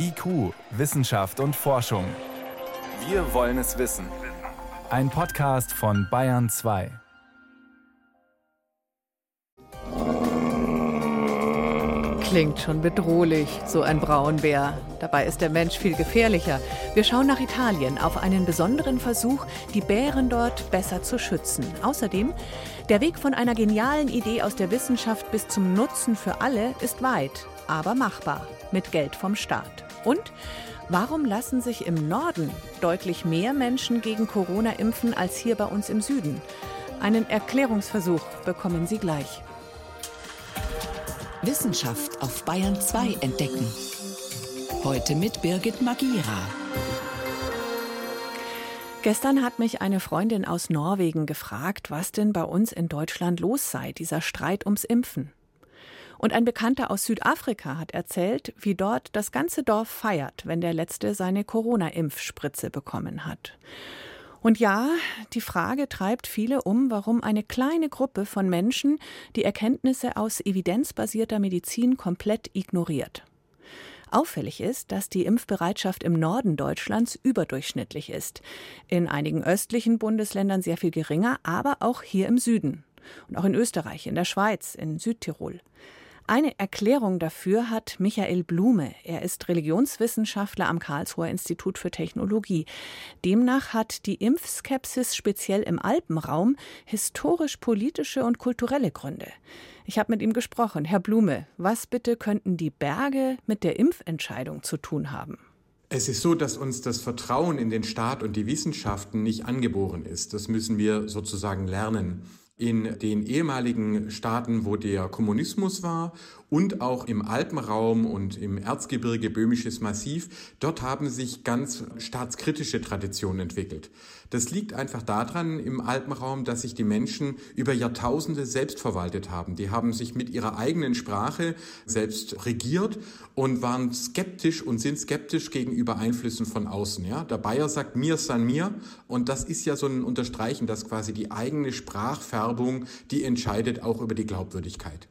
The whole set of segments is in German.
IQ, Wissenschaft und Forschung. Wir wollen es wissen. Ein Podcast von Bayern 2. Klingt schon bedrohlich, so ein Braunbär. Dabei ist der Mensch viel gefährlicher. Wir schauen nach Italien auf einen besonderen Versuch, die Bären dort besser zu schützen. Außerdem, der Weg von einer genialen Idee aus der Wissenschaft bis zum Nutzen für alle ist weit, aber machbar, mit Geld vom Staat. Und warum lassen sich im Norden deutlich mehr Menschen gegen Corona impfen als hier bei uns im Süden? Einen Erklärungsversuch bekommen Sie gleich. Wissenschaft auf Bayern 2 entdecken. Heute mit Birgit Magira. Gestern hat mich eine Freundin aus Norwegen gefragt, was denn bei uns in Deutschland los sei, dieser Streit ums Impfen. Und ein Bekannter aus Südafrika hat erzählt, wie dort das ganze Dorf feiert, wenn der Letzte seine Corona-Impfspritze bekommen hat. Und ja, die Frage treibt viele um, warum eine kleine Gruppe von Menschen die Erkenntnisse aus evidenzbasierter Medizin komplett ignoriert. Auffällig ist, dass die Impfbereitschaft im Norden Deutschlands überdurchschnittlich ist. In einigen östlichen Bundesländern sehr viel geringer, aber auch hier im Süden. Und auch in Österreich, in der Schweiz, in Südtirol. Eine Erklärung dafür hat Michael Blume. Er ist Religionswissenschaftler am Karlsruher Institut für Technologie. Demnach hat die Impfskepsis speziell im Alpenraum historisch-politische und kulturelle Gründe. Ich habe mit ihm gesprochen. Herr Blume, was bitte könnten die Berge mit der Impfentscheidung zu tun haben? Es ist so, dass uns das Vertrauen in den Staat und die Wissenschaften nicht angeboren ist. Das müssen wir sozusagen lernen in den ehemaligen Staaten, wo der Kommunismus war und auch im Alpenraum und im Erzgebirge Böhmisches Massiv, dort haben sich ganz staatskritische Traditionen entwickelt. Das liegt einfach daran im Alpenraum, dass sich die Menschen über Jahrtausende selbst verwaltet haben. Die haben sich mit ihrer eigenen Sprache selbst regiert und waren skeptisch und sind skeptisch gegenüber Einflüssen von außen. Ja? Der Bayer sagt mir san mir und das ist ja so ein Unterstreichen, dass quasi die eigene Sprachfärbung, die entscheidet auch über die Glaubwürdigkeit.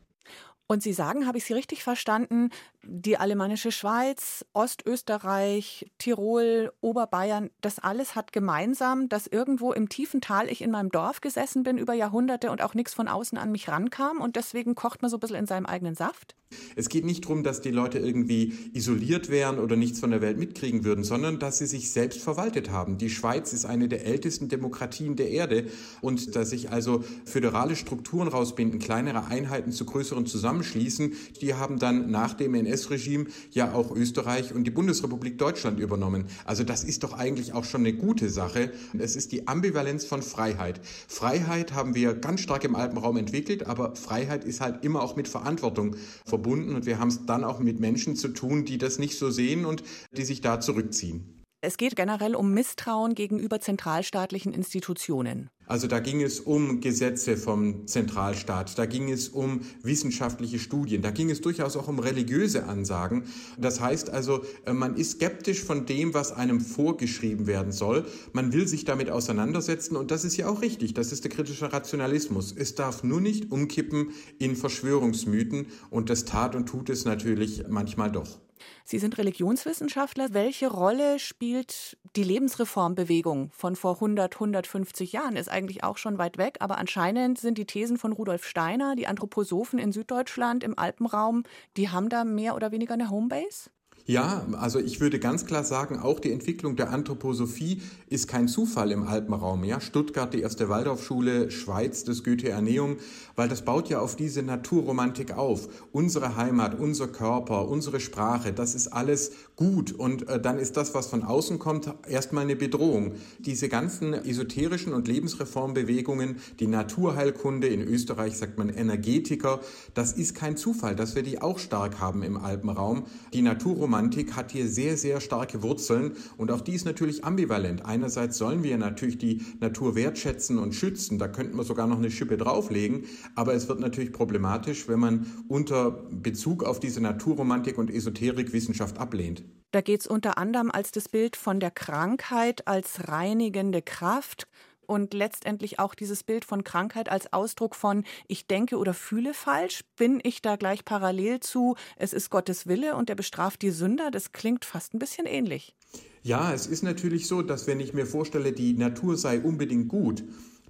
Und Sie sagen, habe ich Sie richtig verstanden, die alemannische Schweiz, Ostösterreich, Tirol, Oberbayern, das alles hat gemeinsam, dass irgendwo im tiefen Tal ich in meinem Dorf gesessen bin über Jahrhunderte und auch nichts von außen an mich rankam und deswegen kocht man so ein bisschen in seinem eigenen Saft? Es geht nicht darum, dass die Leute irgendwie isoliert wären oder nichts von der Welt mitkriegen würden, sondern dass sie sich selbst verwaltet haben. Die Schweiz ist eine der ältesten Demokratien der Erde und dass sich also föderale Strukturen rausbinden, kleinere Einheiten zu größeren zusammenschließen, die haben dann nach dem NS NS-Regime ja auch Österreich und die Bundesrepublik Deutschland übernommen. Also das ist doch eigentlich auch schon eine gute Sache. Es ist die Ambivalenz von Freiheit. Freiheit haben wir ganz stark im Alpenraum entwickelt, aber Freiheit ist halt immer auch mit Verantwortung verbunden und wir haben es dann auch mit Menschen zu tun, die das nicht so sehen und die sich da zurückziehen. Es geht generell um Misstrauen gegenüber zentralstaatlichen Institutionen. Also da ging es um Gesetze vom Zentralstaat, da ging es um wissenschaftliche Studien, da ging es durchaus auch um religiöse Ansagen. Das heißt also, äh, man ist skeptisch von dem, was einem vorgeschrieben werden soll. Man will sich damit auseinandersetzen und das ist ja auch richtig, das ist der kritische Rationalismus. Es darf nur nicht umkippen in Verschwörungsmythen und das tat und tut es natürlich manchmal doch. Sie sind Religionswissenschaftler. Welche Rolle spielt die Lebensreformbewegung von vor 100, 150 Jahren? Ist eigentlich auch schon weit weg, aber anscheinend sind die Thesen von Rudolf Steiner, die Anthroposophen in Süddeutschland, im Alpenraum, die haben da mehr oder weniger eine Homebase? Ja, also ich würde ganz klar sagen, auch die Entwicklung der Anthroposophie ist kein Zufall im Alpenraum. Ja, Stuttgart, die erste Waldorfschule, Schweiz, das Goethe-Erneum, weil das baut ja auf diese Naturromantik auf. Unsere Heimat, unser Körper, unsere Sprache, das ist alles gut und äh, dann ist das, was von außen kommt, erstmal eine Bedrohung. Diese ganzen esoterischen und Lebensreformbewegungen, die Naturheilkunde, in Österreich sagt man Energetiker, das ist kein Zufall, dass wir die auch stark haben im Alpenraum. Die Naturromantik Romantik hat hier sehr, sehr starke Wurzeln und auch die ist natürlich ambivalent. Einerseits sollen wir natürlich die Natur wertschätzen und schützen, da könnten wir sogar noch eine Schippe drauflegen, aber es wird natürlich problematisch, wenn man unter Bezug auf diese Naturromantik und Esoterikwissenschaft ablehnt. Da geht es unter anderem als das Bild von der Krankheit als reinigende Kraft. Und letztendlich auch dieses Bild von Krankheit als Ausdruck von ich denke oder fühle falsch? Bin ich da gleich parallel zu, es ist Gottes Wille und er bestraft die Sünder? Das klingt fast ein bisschen ähnlich. Ja, es ist natürlich so, dass wenn ich mir vorstelle, die Natur sei unbedingt gut,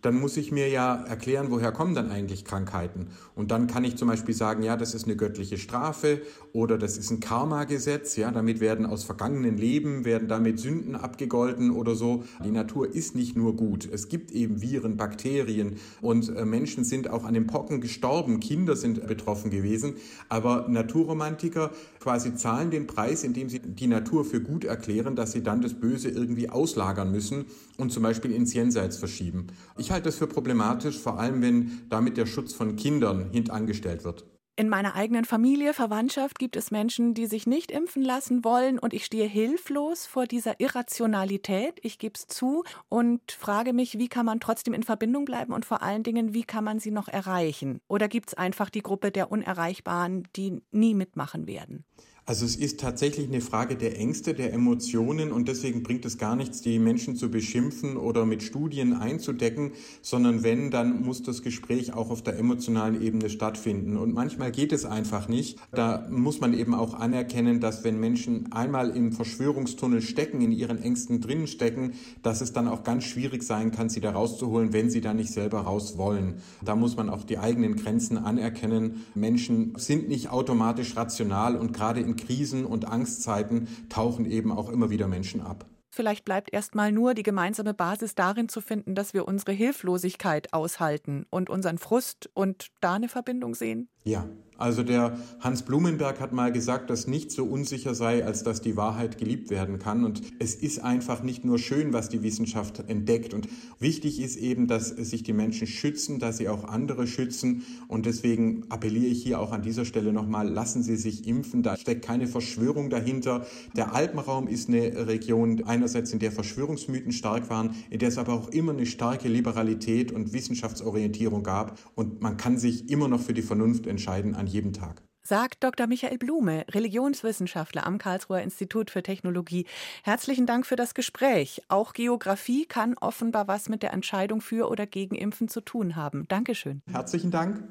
dann muss ich mir ja erklären, woher kommen dann eigentlich Krankheiten. Und dann kann ich zum Beispiel sagen, ja, das ist eine göttliche Strafe oder das ist ein Karma-Gesetz, ja, damit werden aus vergangenen Leben, werden damit Sünden abgegolten oder so. Die Natur ist nicht nur gut. Es gibt eben Viren, Bakterien und äh, Menschen sind auch an den Pocken gestorben, Kinder sind betroffen gewesen. Aber Naturromantiker quasi zahlen den Preis, indem sie die Natur für gut erklären, dass sie dann das Böse irgendwie auslagern müssen und zum Beispiel ins Jenseits verschieben. Ich halte das für problematisch, vor allem wenn damit der Schutz von Kindern hintangestellt wird. In meiner eigenen Familie, Verwandtschaft gibt es Menschen, die sich nicht impfen lassen wollen und ich stehe hilflos vor dieser Irrationalität, ich gebe es zu und frage mich, wie kann man trotzdem in Verbindung bleiben und vor allen Dingen, wie kann man sie noch erreichen? Oder gibt es einfach die Gruppe der Unerreichbaren, die nie mitmachen werden? Also es ist tatsächlich eine Frage der Ängste, der Emotionen und deswegen bringt es gar nichts, die Menschen zu beschimpfen oder mit Studien einzudecken, sondern wenn, dann muss das Gespräch auch auf der emotionalen Ebene stattfinden. Und manchmal geht es einfach nicht. Da muss man eben auch anerkennen, dass wenn Menschen einmal im Verschwörungstunnel stecken, in ihren Ängsten drinnen stecken, dass es dann auch ganz schwierig sein kann, sie da rauszuholen, wenn sie da nicht selber raus wollen. Da muss man auch die eigenen Grenzen anerkennen. Menschen sind nicht automatisch rational und gerade in Krisen und Angstzeiten tauchen eben auch immer wieder Menschen ab. Vielleicht bleibt erstmal nur die gemeinsame Basis darin zu finden, dass wir unsere Hilflosigkeit aushalten und unseren Frust und da eine Verbindung sehen. Ja, also der Hans Blumenberg hat mal gesagt, dass nichts so unsicher sei, als dass die Wahrheit geliebt werden kann. Und es ist einfach nicht nur schön, was die Wissenschaft entdeckt. Und wichtig ist eben, dass sich die Menschen schützen, dass sie auch andere schützen. Und deswegen appelliere ich hier auch an dieser Stelle nochmal, lassen Sie sich impfen. Da steckt keine Verschwörung dahinter. Der Alpenraum ist eine Region einerseits, in der Verschwörungsmythen stark waren, in der es aber auch immer eine starke Liberalität und Wissenschaftsorientierung gab. Und man kann sich immer noch für die Vernunft entscheiden entscheiden an jedem Tag. Sagt Dr. Michael Blume, Religionswissenschaftler am Karlsruher Institut für Technologie. Herzlichen Dank für das Gespräch. Auch Geografie kann offenbar was mit der Entscheidung für oder gegen Impfen zu tun haben. Dankeschön. Herzlichen Dank.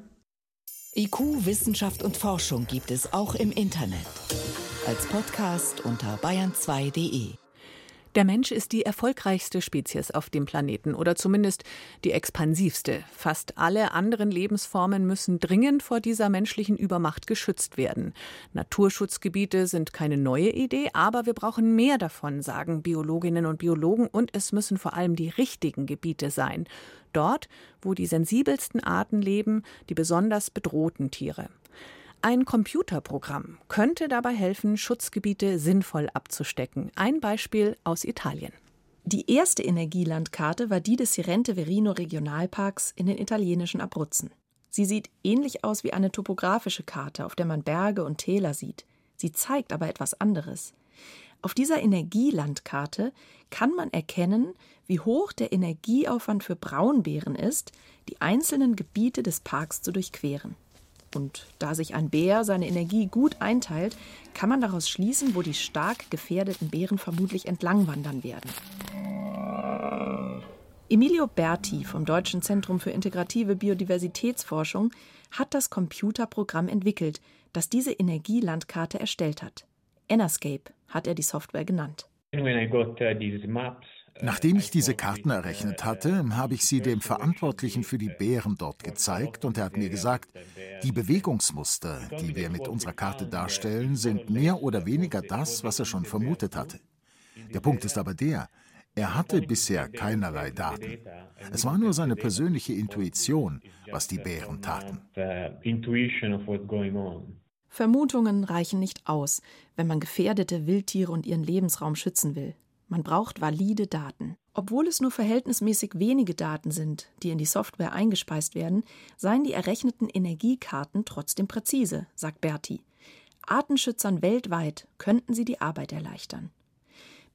IQ, Wissenschaft und Forschung gibt es auch im Internet. Als Podcast unter bayern2.de. Der Mensch ist die erfolgreichste Spezies auf dem Planeten oder zumindest die expansivste. Fast alle anderen Lebensformen müssen dringend vor dieser menschlichen Übermacht geschützt werden. Naturschutzgebiete sind keine neue Idee, aber wir brauchen mehr davon, sagen Biologinnen und Biologen, und es müssen vor allem die richtigen Gebiete sein. Dort, wo die sensibelsten Arten leben, die besonders bedrohten Tiere. Ein Computerprogramm könnte dabei helfen, Schutzgebiete sinnvoll abzustecken. Ein Beispiel aus Italien. Die erste Energielandkarte war die des Sirente Verino Regionalparks in den italienischen Abruzzen. Sie sieht ähnlich aus wie eine topografische Karte, auf der man Berge und Täler sieht. Sie zeigt aber etwas anderes. Auf dieser Energielandkarte kann man erkennen, wie hoch der Energieaufwand für Braunbären ist, die einzelnen Gebiete des Parks zu durchqueren. Und da sich ein Bär seine Energie gut einteilt, kann man daraus schließen, wo die stark gefährdeten Bären vermutlich entlangwandern werden. Emilio Berti vom Deutschen Zentrum für integrative Biodiversitätsforschung hat das Computerprogramm entwickelt, das diese Energielandkarte erstellt hat. Enerscape hat er die Software genannt. When I got uh, these maps, Nachdem ich diese Karten errechnet hatte, habe ich sie dem Verantwortlichen für die Bären dort gezeigt und er hat mir gesagt, die Bewegungsmuster, die wir mit unserer Karte darstellen, sind mehr oder weniger das, was er schon vermutet hatte. Der Punkt ist aber der, er hatte bisher keinerlei Daten. Es war nur seine persönliche Intuition, was die Bären taten. Vermutungen reichen nicht aus, wenn man gefährdete Wildtiere und ihren Lebensraum schützen will. Man braucht valide Daten. Obwohl es nur verhältnismäßig wenige Daten sind, die in die Software eingespeist werden, seien die errechneten Energiekarten trotzdem präzise, sagt Berti. Artenschützern weltweit könnten sie die Arbeit erleichtern.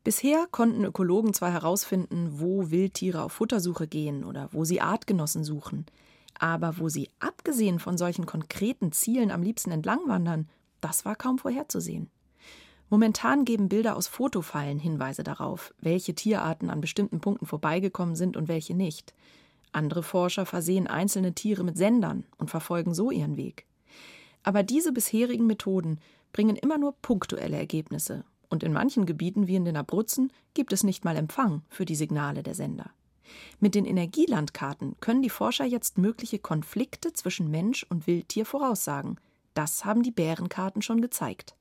Bisher konnten Ökologen zwar herausfinden, wo Wildtiere auf Futtersuche gehen oder wo sie Artgenossen suchen, aber wo sie abgesehen von solchen konkreten Zielen am liebsten entlangwandern, das war kaum vorherzusehen. Momentan geben Bilder aus Fotofallen Hinweise darauf, welche Tierarten an bestimmten Punkten vorbeigekommen sind und welche nicht. Andere Forscher versehen einzelne Tiere mit Sendern und verfolgen so ihren Weg. Aber diese bisherigen Methoden bringen immer nur punktuelle Ergebnisse, und in manchen Gebieten wie in den Abruzzen gibt es nicht mal Empfang für die Signale der Sender. Mit den Energielandkarten können die Forscher jetzt mögliche Konflikte zwischen Mensch und Wildtier voraussagen. Das haben die Bärenkarten schon gezeigt.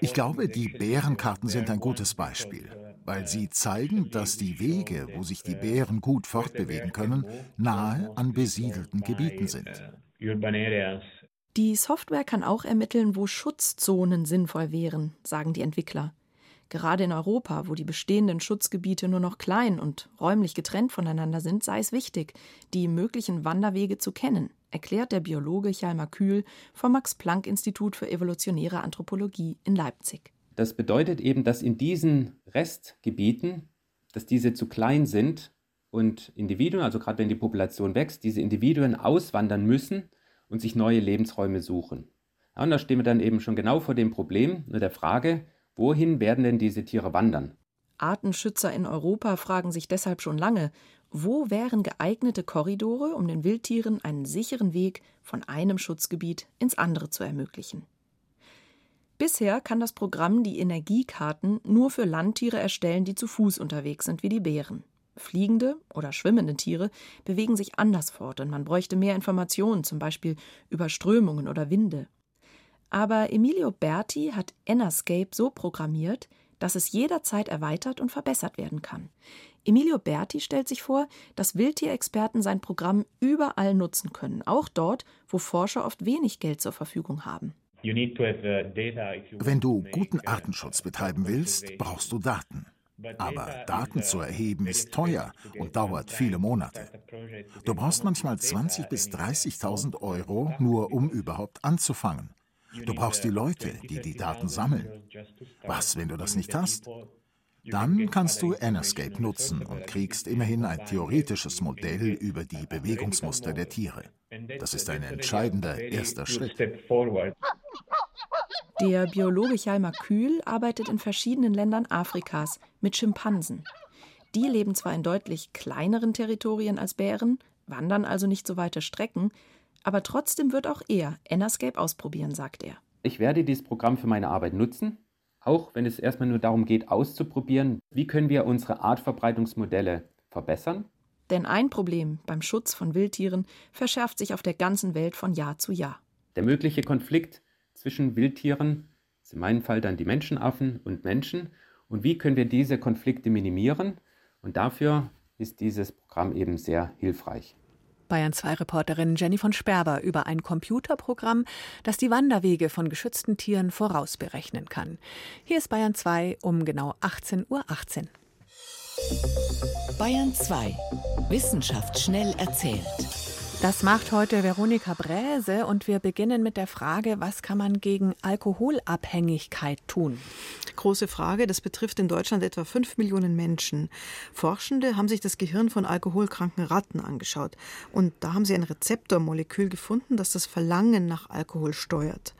Ich glaube, die Bärenkarten sind ein gutes Beispiel, weil sie zeigen, dass die Wege, wo sich die Bären gut fortbewegen können, nahe an besiedelten Gebieten sind. Die Software kann auch ermitteln, wo Schutzzonen sinnvoll wären, sagen die Entwickler. Gerade in Europa, wo die bestehenden Schutzgebiete nur noch klein und räumlich getrennt voneinander sind, sei es wichtig, die möglichen Wanderwege zu kennen, erklärt der Biologe Chalmer Kühl vom Max-Planck-Institut für evolutionäre Anthropologie in Leipzig. Das bedeutet eben, dass in diesen Restgebieten, dass diese zu klein sind und Individuen, also gerade wenn die Population wächst, diese Individuen auswandern müssen und sich neue Lebensräume suchen. Ja, und da stehen wir dann eben schon genau vor dem Problem der Frage, Wohin werden denn diese Tiere wandern? Artenschützer in Europa fragen sich deshalb schon lange, wo wären geeignete Korridore, um den Wildtieren einen sicheren Weg von einem Schutzgebiet ins andere zu ermöglichen. Bisher kann das Programm die Energiekarten nur für Landtiere erstellen, die zu Fuß unterwegs sind, wie die Bären. Fliegende oder schwimmende Tiere bewegen sich anders fort und man bräuchte mehr Informationen, zum Beispiel über Strömungen oder Winde. Aber Emilio Berti hat Ennerscape so programmiert, dass es jederzeit erweitert und verbessert werden kann. Emilio Berti stellt sich vor, dass Wildtierexperten sein Programm überall nutzen können, auch dort, wo Forscher oft wenig Geld zur Verfügung haben. Wenn du guten Artenschutz betreiben willst, brauchst du Daten. Aber Daten zu erheben ist teuer und dauert viele Monate. Du brauchst manchmal 20.000 bis 30.000 Euro, nur um überhaupt anzufangen. Du brauchst die Leute, die die Daten sammeln. Was, wenn du das nicht hast? Dann kannst du Anoscape nutzen und kriegst immerhin ein theoretisches Modell über die Bewegungsmuster der Tiere. Das ist ein entscheidender erster Schritt. Der Biologe Chalmer Kühl arbeitet in verschiedenen Ländern Afrikas mit Schimpansen. Die leben zwar in deutlich kleineren Territorien als Bären, wandern also nicht so weite Strecken, aber trotzdem wird auch er Ennerscape ausprobieren, sagt er. Ich werde dieses Programm für meine Arbeit nutzen, auch wenn es erstmal nur darum geht, auszuprobieren, wie können wir unsere Artverbreitungsmodelle verbessern. Denn ein Problem beim Schutz von Wildtieren verschärft sich auf der ganzen Welt von Jahr zu Jahr. Der mögliche Konflikt zwischen Wildtieren, in meinem Fall dann die Menschenaffen und Menschen, und wie können wir diese Konflikte minimieren? Und dafür ist dieses Programm eben sehr hilfreich. Bayern 2 Reporterin Jenny von Sperber über ein Computerprogramm, das die Wanderwege von geschützten Tieren vorausberechnen kann. Hier ist Bayern 2 um genau 18.18 Uhr. 18. Bayern 2 Wissenschaft schnell erzählt. Das macht heute Veronika Bräse und wir beginnen mit der Frage, was kann man gegen Alkoholabhängigkeit tun? Große Frage, das betrifft in Deutschland etwa fünf Millionen Menschen. Forschende haben sich das Gehirn von alkoholkranken Ratten angeschaut und da haben sie ein Rezeptormolekül gefunden, das das Verlangen nach Alkohol steuert.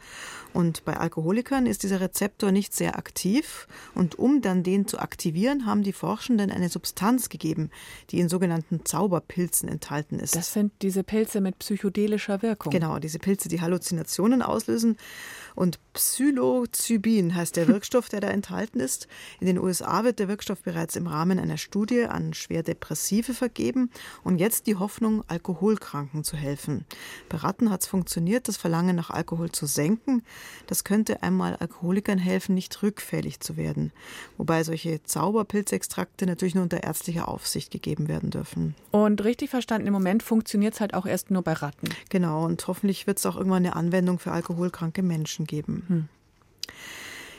Und bei Alkoholikern ist dieser Rezeptor nicht sehr aktiv. Und um dann den zu aktivieren, haben die Forschenden eine Substanz gegeben, die in sogenannten Zauberpilzen enthalten ist. Das sind diese Pilze mit psychedelischer Wirkung. Genau, diese Pilze, die Halluzinationen auslösen. Und Psilocybin heißt der Wirkstoff, der da enthalten ist. In den USA wird der Wirkstoff bereits im Rahmen einer Studie an schwer Depressive vergeben und jetzt die Hoffnung, Alkoholkranken zu helfen. Bei Ratten hat es funktioniert, das Verlangen nach Alkohol zu senken. Das könnte einmal Alkoholikern helfen, nicht rückfällig zu werden. Wobei solche Zauberpilzextrakte natürlich nur unter ärztlicher Aufsicht gegeben werden dürfen. Und richtig verstanden, im Moment funktioniert es halt auch erst nur bei Ratten. Genau, und hoffentlich wird es auch irgendwann eine Anwendung für alkoholkranke Menschen geben. Hm.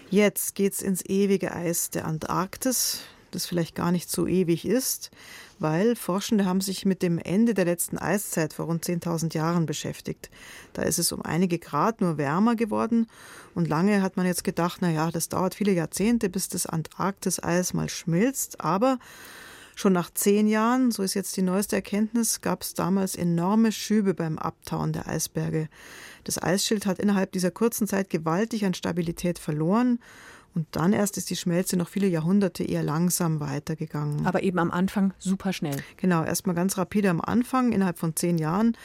Jetzt geht's ins ewige Eis der Antarktis, das vielleicht gar nicht so ewig ist, weil Forschende haben sich mit dem Ende der letzten Eiszeit vor rund 10.000 Jahren beschäftigt. Da ist es um einige Grad nur wärmer geworden und lange hat man jetzt gedacht, na ja, das dauert viele Jahrzehnte, bis das Antarktiseis mal schmilzt, aber Schon nach zehn Jahren, so ist jetzt die neueste Erkenntnis, gab es damals enorme Schübe beim Abtauen der Eisberge. Das Eisschild hat innerhalb dieser kurzen Zeit gewaltig an Stabilität verloren und dann erst ist die Schmelze noch viele Jahrhunderte eher langsam weitergegangen. Aber eben am Anfang super schnell. Genau, erstmal ganz rapide am Anfang, innerhalb von zehn Jahren.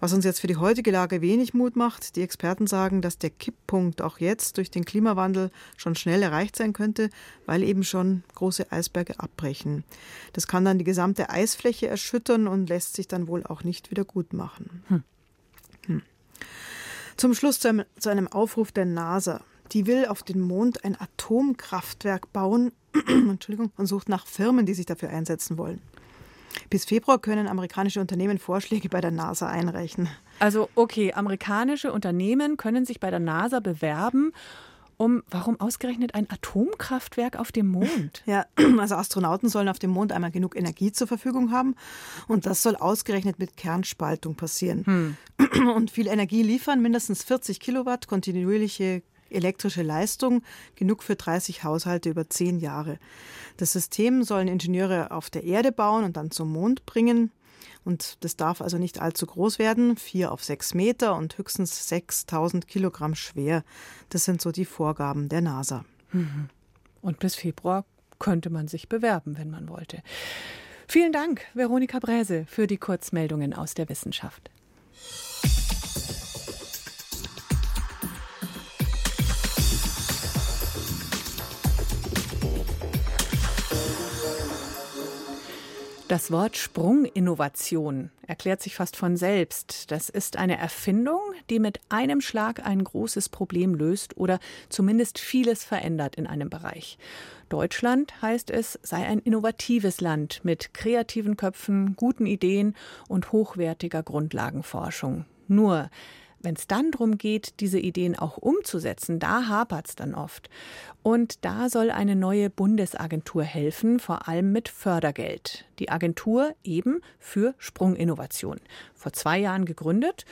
Was uns jetzt für die heutige Lage wenig Mut macht, die Experten sagen, dass der Kipppunkt auch jetzt durch den Klimawandel schon schnell erreicht sein könnte, weil eben schon große Eisberge abbrechen. Das kann dann die gesamte Eisfläche erschüttern und lässt sich dann wohl auch nicht wieder gut machen. Hm. Hm. Zum Schluss zu einem, zu einem Aufruf der NASA. Die will auf den Mond ein Atomkraftwerk bauen Entschuldigung, und sucht nach Firmen, die sich dafür einsetzen wollen. Bis Februar können amerikanische Unternehmen Vorschläge bei der NASA einreichen. Also okay, amerikanische Unternehmen können sich bei der NASA bewerben um warum ausgerechnet ein Atomkraftwerk auf dem Mond? Ja, also Astronauten sollen auf dem Mond einmal genug Energie zur Verfügung haben und das soll ausgerechnet mit Kernspaltung passieren. Hm. Und viel Energie liefern, mindestens 40 Kilowatt kontinuierliche elektrische Leistung, genug für 30 Haushalte über zehn Jahre. Das System sollen Ingenieure auf der Erde bauen und dann zum Mond bringen. Und das darf also nicht allzu groß werden, vier auf sechs Meter und höchstens 6000 Kilogramm schwer. Das sind so die Vorgaben der NASA. Mhm. Und bis Februar könnte man sich bewerben, wenn man wollte. Vielen Dank, Veronika Bräse, für die Kurzmeldungen aus der Wissenschaft. Das Wort Sprunginnovation erklärt sich fast von selbst. Das ist eine Erfindung, die mit einem Schlag ein großes Problem löst oder zumindest vieles verändert in einem Bereich. Deutschland, heißt es, sei ein innovatives Land mit kreativen Köpfen, guten Ideen und hochwertiger Grundlagenforschung. Nur wenn es dann darum geht, diese Ideen auch umzusetzen, da hapert es dann oft. Und da soll eine neue Bundesagentur helfen, vor allem mit Fördergeld. Die Agentur eben für Sprunginnovation. Vor zwei Jahren gegründet.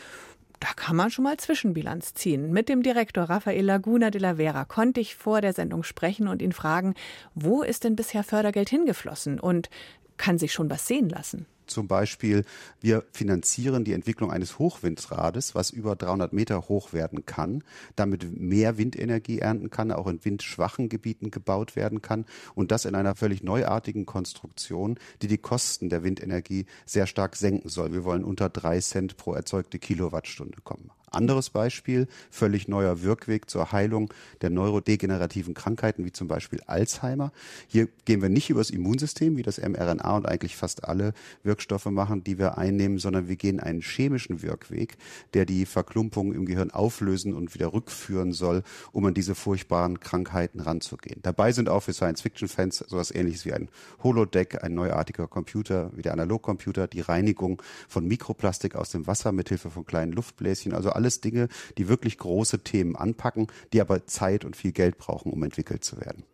Da kann man schon mal Zwischenbilanz ziehen. Mit dem Direktor Rafael Laguna de la Vera konnte ich vor der Sendung sprechen und ihn fragen, wo ist denn bisher Fördergeld hingeflossen und kann sich schon was sehen lassen? Zum Beispiel, wir finanzieren die Entwicklung eines Hochwindrades, was über 300 Meter hoch werden kann, damit mehr Windenergie ernten kann, auch in windschwachen Gebieten gebaut werden kann und das in einer völlig neuartigen Konstruktion, die die Kosten der Windenergie sehr stark senken soll. Wir wollen unter drei Cent pro erzeugte Kilowattstunde kommen. Anderes Beispiel, völlig neuer Wirkweg zur Heilung der neurodegenerativen Krankheiten, wie zum Beispiel Alzheimer. Hier gehen wir nicht übers Immunsystem, wie das mRNA und eigentlich fast alle Wirkstoffe machen, die wir einnehmen, sondern wir gehen einen chemischen Wirkweg, der die Verklumpung im Gehirn auflösen und wieder rückführen soll, um an diese furchtbaren Krankheiten ranzugehen. Dabei sind auch für Science-Fiction-Fans sowas ähnliches wie ein Holodeck, ein neuartiger Computer, wie der Analogcomputer, die Reinigung von Mikroplastik aus dem Wasser mithilfe von kleinen Luftbläschen, also alles Dinge, die wirklich große Themen anpacken, die aber Zeit und viel Geld brauchen, um entwickelt zu werden.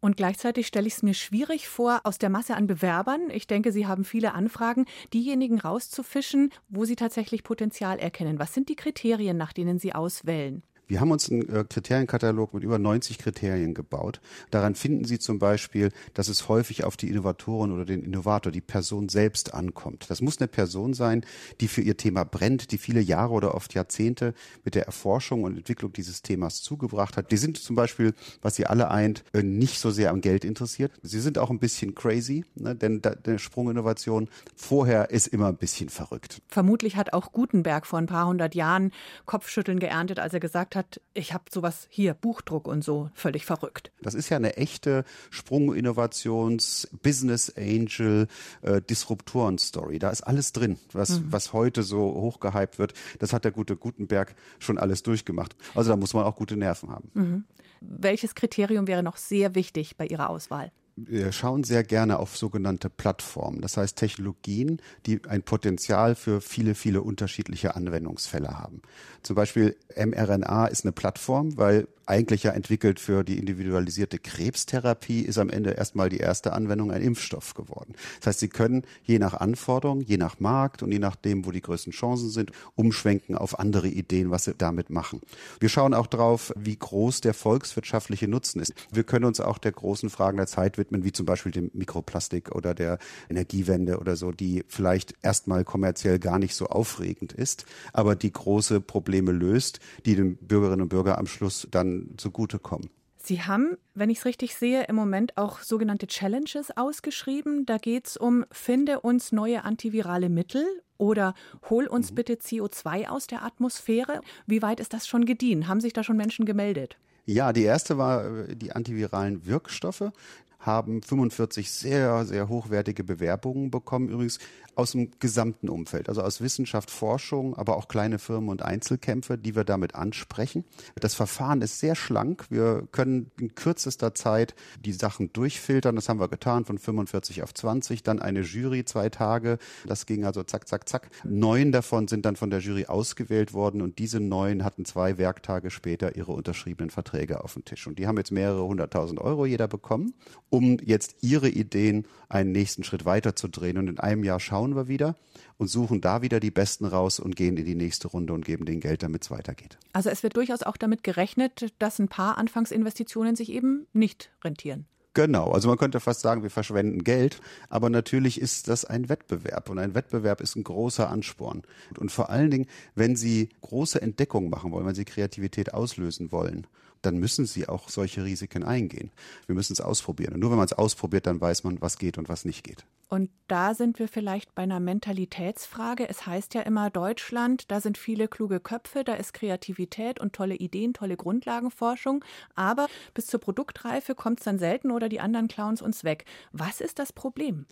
Und gleichzeitig stelle ich es mir schwierig vor, aus der Masse an Bewerbern, ich denke, Sie haben viele Anfragen, diejenigen rauszufischen, wo Sie tatsächlich Potenzial erkennen. Was sind die Kriterien, nach denen Sie auswählen? Wir haben uns einen äh, Kriterienkatalog mit über 90 Kriterien gebaut. Daran finden Sie zum Beispiel, dass es häufig auf die Innovatoren oder den Innovator, die Person selbst ankommt. Das muss eine Person sein, die für ihr Thema brennt, die viele Jahre oder oft Jahrzehnte mit der Erforschung und Entwicklung dieses Themas zugebracht hat. Die sind zum Beispiel, was sie alle eint, äh, nicht so sehr am Geld interessiert. Sie sind auch ein bisschen crazy, ne? denn der Sprunginnovation vorher ist immer ein bisschen verrückt. Vermutlich hat auch Gutenberg vor ein paar hundert Jahren Kopfschütteln geerntet, als er gesagt hat, hat, ich habe sowas hier, Buchdruck und so, völlig verrückt. Das ist ja eine echte Sprunginnovations, Business Angel, äh, Disruptoren-Story. Da ist alles drin, was, mhm. was heute so hochgehypt wird. Das hat der gute Gutenberg schon alles durchgemacht. Also da muss man auch gute Nerven haben. Mhm. Welches Kriterium wäre noch sehr wichtig bei Ihrer Auswahl? Wir schauen sehr gerne auf sogenannte Plattformen, das heißt Technologien, die ein Potenzial für viele, viele unterschiedliche Anwendungsfälle haben. Zum Beispiel mRNA ist eine Plattform, weil eigentlich ja entwickelt für die individualisierte Krebstherapie, ist am Ende erstmal die erste Anwendung ein Impfstoff geworden. Das heißt, Sie können je nach Anforderung, je nach Markt und je nachdem, wo die größten Chancen sind, umschwenken auf andere Ideen, was Sie damit machen. Wir schauen auch drauf, wie groß der volkswirtschaftliche Nutzen ist. Wir können uns auch der großen Fragen der Zeit widmen, wie zum Beispiel dem Mikroplastik oder der Energiewende oder so, die vielleicht erstmal kommerziell gar nicht so aufregend ist, aber die große Probleme löst, die den Bürgerinnen und Bürgern am Schluss dann zugutekommen. Sie haben, wenn ich es richtig sehe, im Moment auch sogenannte Challenges ausgeschrieben. Da geht es um, finde uns neue antivirale Mittel oder hol uns mhm. bitte CO2 aus der Atmosphäre. Wie weit ist das schon gediehen? Haben sich da schon Menschen gemeldet? Ja, die erste war äh, die antiviralen Wirkstoffe haben 45 sehr, sehr hochwertige Bewerbungen bekommen. Übrigens aus dem gesamten Umfeld, also aus Wissenschaft, Forschung, aber auch kleine Firmen und Einzelkämpfe, die wir damit ansprechen. Das Verfahren ist sehr schlank. Wir können in kürzester Zeit die Sachen durchfiltern. Das haben wir getan von 45 auf 20. Dann eine Jury, zwei Tage. Das ging also zack, zack, zack. Neun davon sind dann von der Jury ausgewählt worden und diese neun hatten zwei Werktage später ihre unterschriebenen Verträge auf dem Tisch. Und die haben jetzt mehrere hunderttausend Euro jeder bekommen, um jetzt ihre Ideen einen nächsten Schritt weiterzudrehen. Und in einem Jahr schauen wir wieder und suchen da wieder die Besten raus und gehen in die nächste Runde und geben denen Geld, damit es weitergeht. Also es wird durchaus auch damit gerechnet, dass ein paar Anfangsinvestitionen sich eben nicht rentieren. Genau, also man könnte fast sagen, wir verschwenden Geld, aber natürlich ist das ein Wettbewerb und ein Wettbewerb ist ein großer Ansporn. Und vor allen Dingen, wenn Sie große Entdeckungen machen wollen, wenn Sie Kreativität auslösen wollen, dann müssen Sie auch solche Risiken eingehen. Wir müssen es ausprobieren. Und nur wenn man es ausprobiert, dann weiß man, was geht und was nicht geht. Und da sind wir vielleicht bei einer Mentalitätsfrage. Es heißt ja immer Deutschland, da sind viele kluge Köpfe, da ist Kreativität und tolle Ideen, tolle Grundlagenforschung. Aber bis zur Produktreife kommt es dann selten oder die anderen klauen es uns weg. Was ist das Problem?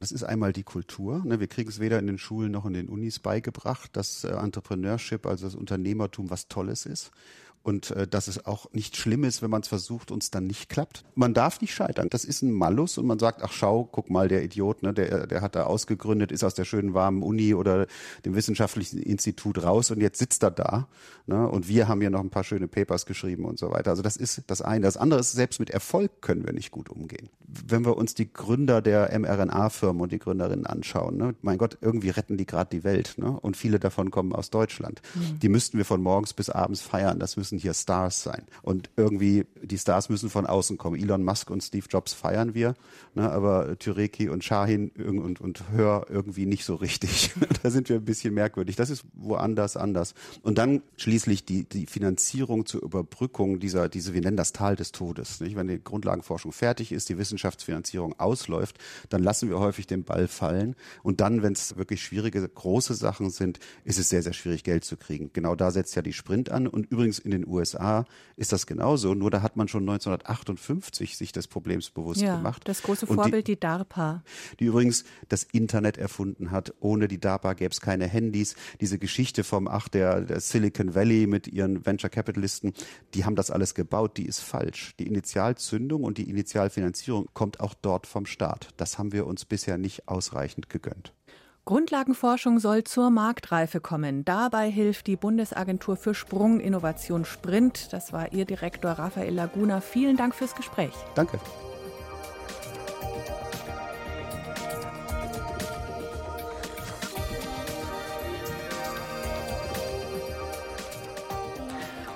Das ist einmal die Kultur. Ne? Wir kriegen es weder in den Schulen noch in den Unis beigebracht, dass äh, Entrepreneurship, also das Unternehmertum, was Tolles ist und äh, dass es auch nicht schlimm ist, wenn man es versucht und es dann nicht klappt. Man darf nicht scheitern. Das ist ein Malus und man sagt, ach schau, guck mal, der Idiot, ne, der, der hat da ausgegründet, ist aus der schönen warmen Uni oder dem wissenschaftlichen Institut raus und jetzt sitzt er da. Ne, und wir haben ja noch ein paar schöne Papers geschrieben und so weiter. Also das ist das eine. Das andere ist, selbst mit Erfolg können wir nicht gut umgehen. Wenn wir uns die Gründer der mRNA-Firmen und die Gründerinnen anschauen, ne, mein Gott, irgendwie retten die gerade die Welt. Ne, und viele davon kommen aus Deutschland. Mhm. Die müssten wir von morgens bis abends feiern. Das müssen müssen hier Stars sein. Und irgendwie, die Stars müssen von außen kommen. Elon Musk und Steve Jobs feiern wir, ne, aber Türeki und Shahin und, und Hör irgendwie nicht so richtig. da sind wir ein bisschen merkwürdig. Das ist woanders anders. Und dann schließlich die, die Finanzierung zur Überbrückung dieser, diese, wir nennen das Tal des Todes. Nicht? Wenn die Grundlagenforschung fertig ist, die Wissenschaftsfinanzierung ausläuft, dann lassen wir häufig den Ball fallen. Und dann, wenn es wirklich schwierige, große Sachen sind, ist es sehr, sehr schwierig, Geld zu kriegen. Genau da setzt ja die Sprint an. Und übrigens in den USA ist das genauso, nur da hat man schon 1958 sich des Problems bewusst ja, gemacht. Das große Vorbild, die, die, DARPA. Die übrigens das Internet erfunden hat. Ohne die DARPA gäbe es keine Handys. Diese Geschichte vom, ach, der, der Silicon Valley mit ihren Venture Capitalisten, die haben das alles gebaut, die ist falsch. Die Initialzündung und die Initialfinanzierung kommt auch dort vom Staat. Das haben wir uns bisher nicht ausreichend gegönnt. Grundlagenforschung soll zur Marktreife kommen. Dabei hilft die Bundesagentur für Sprunginnovation Sprint. Das war ihr Direktor Raphael Laguna. Vielen Dank fürs Gespräch. Danke.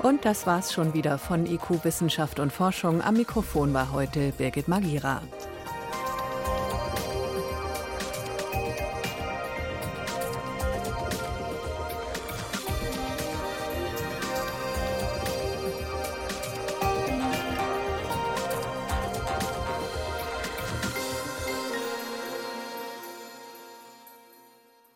Und das war's schon wieder von IQ Wissenschaft und Forschung. Am Mikrofon war heute Birgit Magira.